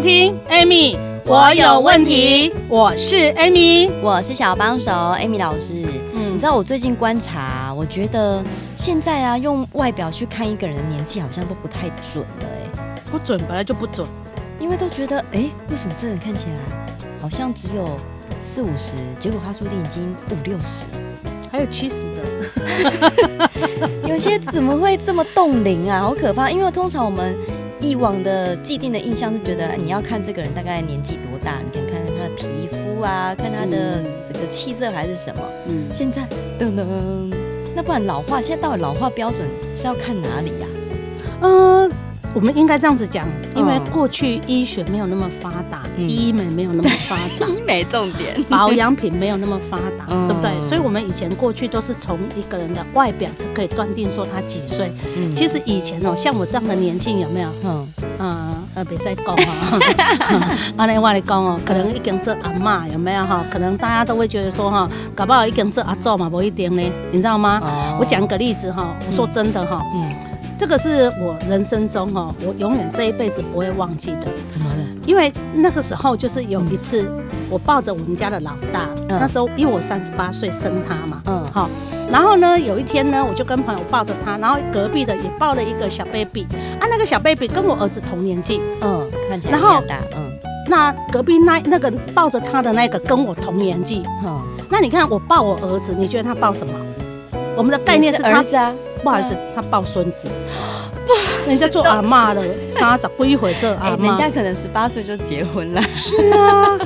收听 Amy，我有问题。我是 Amy，我是小帮手 Amy 老师。嗯，你知道我最近观察，我觉得现在啊，用外表去看一个人的年纪，好像都不太准了。哎，不准，本来就不准。因为都觉得，哎，为什么这人看起来好像只有四五十，结果他说不定已经五六十了，还有七十的。有些怎么会这么冻龄啊？好可怕！因为通常我们。以往的既定的印象是觉得你要看这个人大概年纪多大，你可以看看他的皮肤啊，看他的整个气色还是什么。嗯，现在噔噔，那不然老化，现在到底老化标准是要看哪里呀？啊？嗯。我们应该这样子讲，因为过去医学没有那么发达，嗯、医美没有那么发达，医美重点，保养品没有那么发达，嗯、对不对？所以，我们以前过去都是从一个人的外表就可以断定说他几岁。嗯、其实以前哦，像我这样的年纪有没有？嗯呃，别再讲 啊，阿内话来讲哦，可能已经做阿妈有没有哈？可能大家都会觉得说哈，搞不好已经做阿祖嘛，不一定呢，你知道吗？哦、我讲个例子哈，我说真的哈。这个是我人生中哦，我永远这一辈子不会忘记的。怎么了？因为那个时候就是有一次，我抱着我们家的老大，嗯、那时候因为我三十八岁生他嘛，嗯，好，然后呢，有一天呢，我就跟朋友抱着他，然后隔壁的也抱了一个小 baby，啊，那个小 baby 跟我儿子同年纪，嗯，看起来比较大，嗯，那隔壁那那个抱着他的那个跟我同年纪，嗯，那你看我抱我儿子，你觉得他抱什么？我们的概念是他。不好意思，他抱孙子，人家做阿嬷了，三十几岁做阿嬷，人家可能十八岁就结婚了。是啊，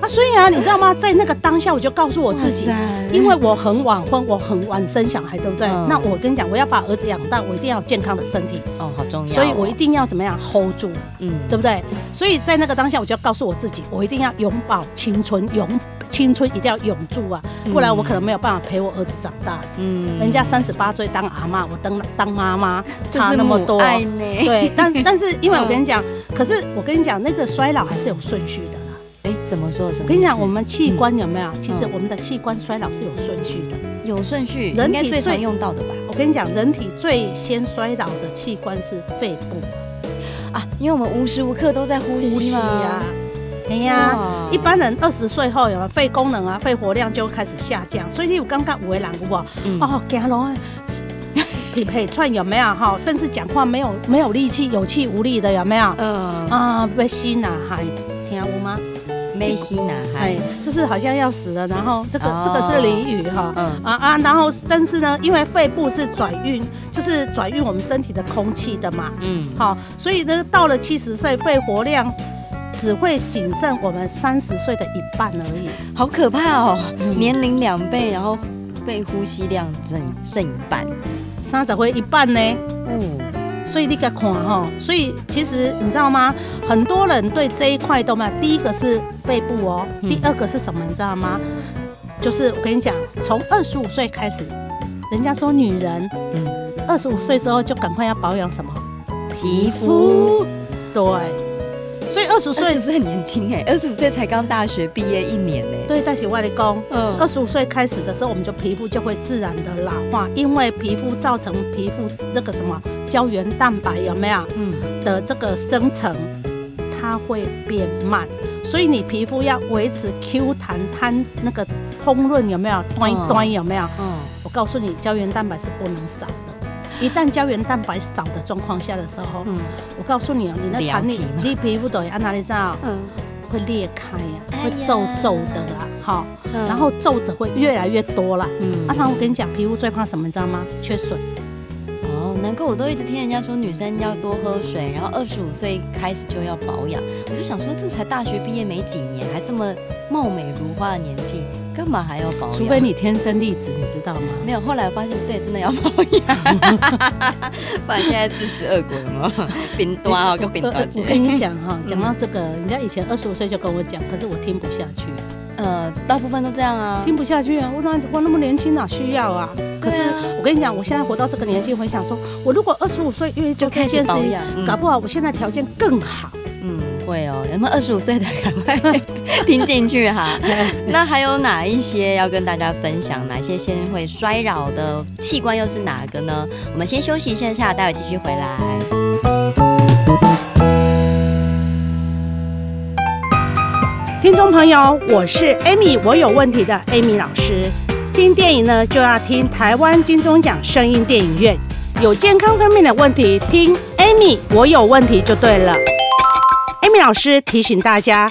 啊，所以啊，你知道吗？在那个当下，我就告诉我自己，因为我很晚婚，我很晚生小孩，对不对？那我跟你讲，我要把儿子养大，我一定要健康的身体哦，好重要。所以我一定要怎么样 hold 住，嗯，对不对？所以在那个当下，我就要告诉我自己，我一定要永葆青春，永。青春一定要永驻啊，不然我可能没有办法陪我儿子长大。嗯，人家三十八岁当阿妈，我当当妈妈差那么多。对，但 但是因为我跟你讲，可是我跟你讲，那个衰老还是有顺序的啦。哎，怎么说？什么？我跟你讲，我们器官有没有？其实我们的器官衰老是有顺序的。有顺序，人体最常用到的吧？我跟你讲，人体最先衰老的器官是肺部啊，因为我们无时无刻都在呼吸嘛。哎呀，哇一般人二十岁后有肺功能啊，肺活量就会开始下降，所以你有刚刚五位两个哦，走路 匹配串有没有哈？甚至讲话没有没有力气，有气无力的有没有？嗯啊，被吸哪还听有吗？被吸哪还就是好像要死了，然后这个、哦、这个是俚语哈，嗯啊啊，然后但是呢，因为肺部是转运，就是转运我们身体的空气的嘛，嗯，好，所以呢，到了七十岁，肺活量。只会仅剩我们三十岁的一半而已，好可怕哦！嗯、年龄两倍，然后肺呼吸量剩剩一半，三十岁一半呢？嗯，所以你该看哈，所以其实你知道吗？很多人对这一块都没有。第一个是肺部哦，第二个是什么？你知道吗？就是我跟你讲，从二十五岁开始，人家说女人，嗯，二十五岁之后就赶快要保养什么？皮肤，对。二十岁是很年轻哎，二十五岁才刚大学毕业一年呢。对，但是外力工，嗯，二十五岁开始的时候，我们就皮肤就会自然的老化，因为皮肤造成皮肤这个什么胶原蛋白有没有？嗯，的这个生成，它会变慢，所以你皮肤要维持 Q 弹弹那个丰润有没有？端端有没有？嗯，我告诉你，胶原蛋白是不能少的。一旦胶原蛋白少的状况下的时候，嗯，我告诉你哦，你那弹力，你皮肤都要哪里知道？嗯，会裂开呀，会皱皱的啊，好，然后皱褶会越来越多了。嗯，阿唐，我跟你讲，皮肤最怕什么，你知道吗？缺水。哦，难怪我都一直听人家说女生要多喝水，然后二十五岁开始就要保养。我就想说，这才大学毕业没几年，还这么貌美如花的年纪。干嘛还要保养？除非你天生丽质，你知道吗？没有，后来我发现对，真的要保养。不然现在自食恶果了吗？冰端啊，跟冰端。我跟你讲哈，讲到这个，人家以前二十五岁就跟我讲，可是我听不下去。呃，大部分都这样啊，听不下去啊！我那我那么年轻哪需要啊？可是我跟你讲，我现在活到这个年纪，回想说，我如果二十五岁因为就开始保养，搞不好我现在条件更好。嗯，会哦。有没有二十五岁的赶快 听进去哈？那还有哪一些要跟大家分享？哪些先会衰老的器官又是哪个呢？我们先休息一下，待会继续回来。听众朋友，我是 Amy，我有问题的 Amy 老师。听电影呢，就要听台湾金钟奖声音电影院。有健康方面的问题，听 Amy，我有问题就对了。Amy 老师提醒大家，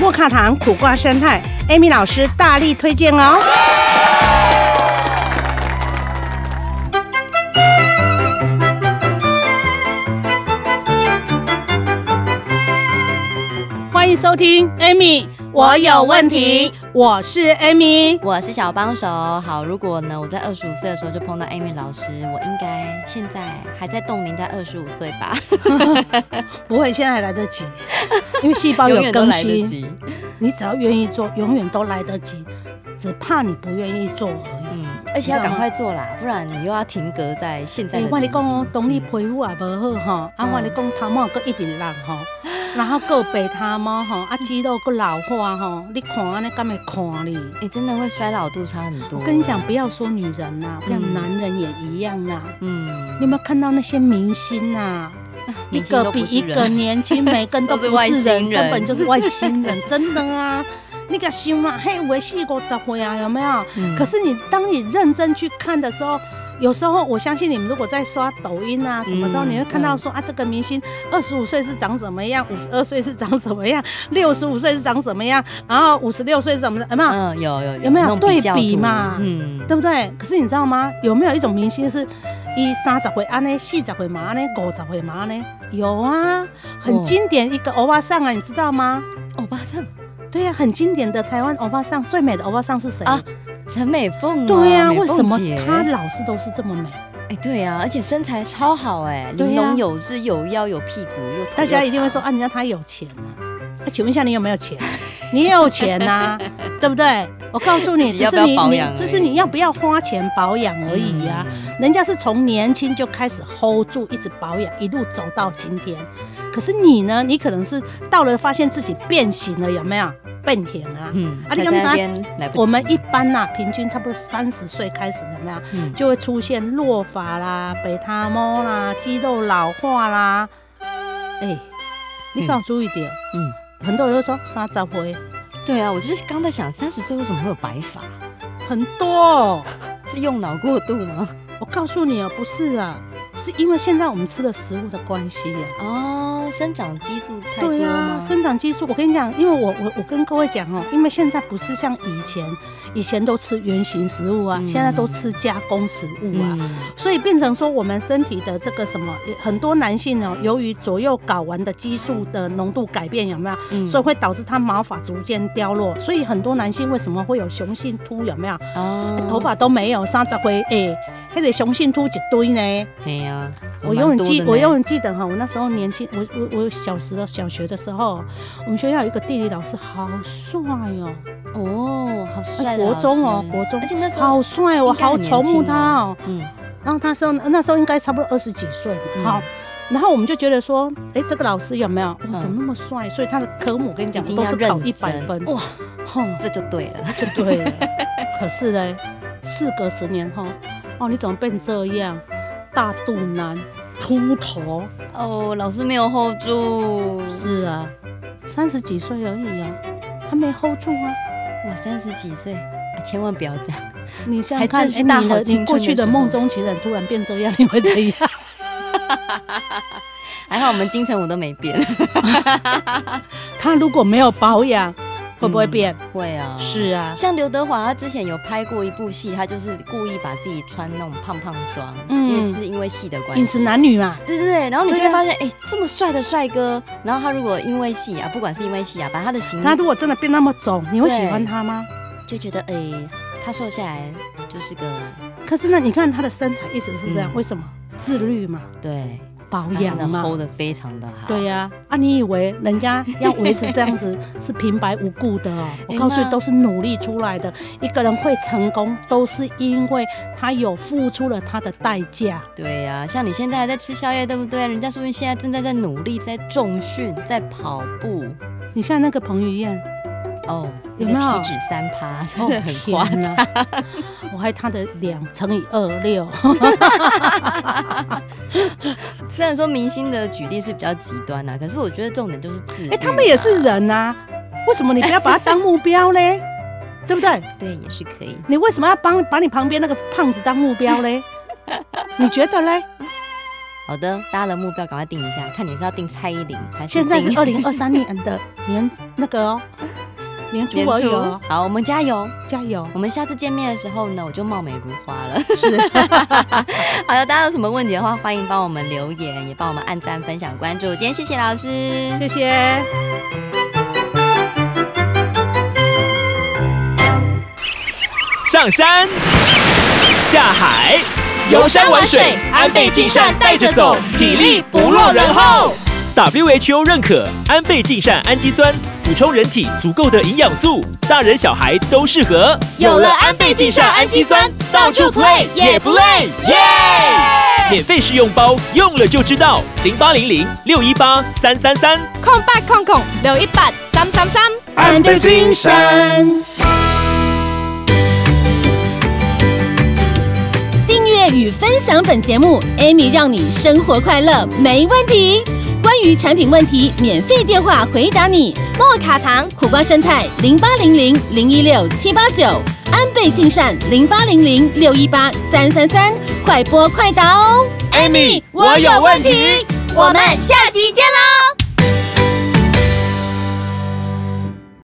莫卡糖苦瓜酸菜，Amy 老师大力推荐哦。欢迎收听 Amy。我有问题，我是 Amy，我是小帮手。好，如果呢，我在二十五岁的时候就碰到 Amy 老师，我应该现在还在冻龄在二十五岁吧？不会，现在还来得及，因为细胞有 更新。你只要愿意做，永远都来得及，只怕你不愿意做而已。嗯，而且要赶快做啦，不然你又要停格在现在。我跟你讲哦，动力皮肤也不好哈，啊，我跟你讲头毛搁一定烂哈。然后够白头毛哈，啊肌肉够老化哈，你看安尼敢会看你？你真的会衰老度差很多。我跟你讲，不要说女人呐，像男人也一样啊。嗯，你有没有看到那些明星呐？一个比一个年轻，每个人都 不是人，根本就是外星人，真的啊！你个想嘛，嘿，我细过十岁啊，有没有？可是你当你认真去看的时候。有时候我相信你们如果在刷抖音啊什么时候，你会看到说啊，这个明星二十五岁是长什么样，五十二岁是长什么样，六十五岁是长什么样，然后五十六岁是怎么的？有没有？嗯，有有有没有对比嘛？嗯，对不对？可是你知道吗？有没有一种明星是一三十岁安呢，四十岁嘛呢，五十岁嘛呢？有啊，很经典一个欧巴桑啊，你知道吗？欧巴桑，对呀，很经典的台湾欧巴桑，最美的欧巴桑是谁？陈美凤，对呀，为什么她老是都是这么美？哎，对呀，而且身材超好哎，玲珑有致，有腰有屁股又。大家一定会说啊，你让她有钱呐？哎，请问一下你有没有钱？你也有钱呐，对不对？我告诉你，只是你你，只是你要不要花钱保养而已呀。人家是从年轻就开始 hold 住，一直保养，一路走到今天。可是你呢？你可能是到了发现自己变形了，有没有？变甜啊！嗯，啊，你刚才我们一般呐、啊，平均差不多三十岁开始怎么样？嗯，就会出现落发啦、白头毛啦、肌肉老化啦。哎、欸，你可要注意点。嗯，很多人都说三十岁。对啊，我就是刚在想，三十岁为什么会有白发？很多哦 是用脑过度吗？我告诉你啊，不是啊。是因为现在我们吃的食物的关系呀。哦，生长激素太多吗？对啊，生长激素。我跟你讲，因为我我我跟各位讲哦，因为现在不是像以前，以前都吃原型食物啊，现在都吃加工食物啊，所以变成说我们身体的这个什么，很多男性哦，由于左右睾丸的激素的浓度改变，有没有？所以会导致他毛发逐渐凋落。所以很多男性为什么会有雄性秃？有没有？哦，头发都没有，三十岁哎。还得雄性秃一堆呢。对、啊，我永远记，我永远记得哈，我那时候年轻，我我我小时候小学的时候，我们学校有一个地理老师，好帅哦。哦，好帅。国中哦，国中，而且那时候好帅，我好宠慕他哦。嗯。然后他说那时候应该差不多二十几岁。好。然后我们就觉得说，哎，这个老师有没有？哇，怎么那么帅？所以他的科目我跟你讲都是考一百分。哇，哼，这就对了，就对了。可是呢，事隔十年后。哦，你怎么变这样？大肚腩、秃头哦，老师没有 hold 住。是啊，三十几岁而已啊，还没 hold 住啊。我，三十几岁，千万不要这样。你想想看，哎、你的你过去的梦中情人突然变这样，你会怎样？还好我们金城武都没变。他如果没有保养。会不会变？嗯、会啊，是啊。像刘德华，他之前有拍过一部戏，他就是故意把自己穿那种胖胖装，嗯，因为是因为戏的关系。饮食男女嘛。对对对，然后你就会发现，哎、啊欸，这么帅的帅哥，然后他如果因为戏啊，不管是因为戏啊，把他的形，他如果真的变那么肿，你会喜欢他吗？就觉得，哎、欸，他瘦下来就是个。可是呢，你看他的身材一直是这样，嗯、为什么？自律嘛。对。保养嘛，hold 得非常的好。对呀，啊，你以为人家要维持这样子 是平白无故的哦？我告诉你，都是努力出来的。一个人会成功，都是因为他有付出了他的代价。对呀，像你现在还在吃宵夜，对不对？人家说不定现在正在在努力，在重训，在跑步。你像那个彭于晏。哦，有没有体脂三趴？真的 很夸张。我还他的两乘以二六。虽然说明星的举例是比较极端呐，可是我觉得重点就是自律。哎，他们也是人呐，为什么你不要把他当目标嘞？对不对？对，也是可以。你为什么要帮把你旁边那个胖子当目标嘞？你觉得嘞？好的，大家的目标赶快定一下，看你是要定蔡依林还是？现在是二零二三年的年那个哦。年初我有，好，我们加油，加油！我们下次见面的时候呢，我就貌美如花了。是，好了，大家有什么问题的话，欢迎帮我们留言，也帮我们按赞、分享、关注。今天谢谢老师，谢谢。上山下海，游山玩水，安倍晋善带着走，体力不落人后。WHO 认可安倍晋善氨基酸。补充人体足够的营养素，大人小孩都适合。有了安倍晋善氨基酸，到处 play 也不累，耶！免费试用包，用了就知道。零八零零六一八三三三，空八空空六一八三三三。安倍晋善。订阅与分享本节目，Amy 让你生活快乐没问题。关于产品问题，免费电话回答你。莫卡糖苦瓜生菜零八零零零一六七八九，安倍晋善零八零零六一八三三三，快播快答哦。Amy，我有问题。我们下集见喽。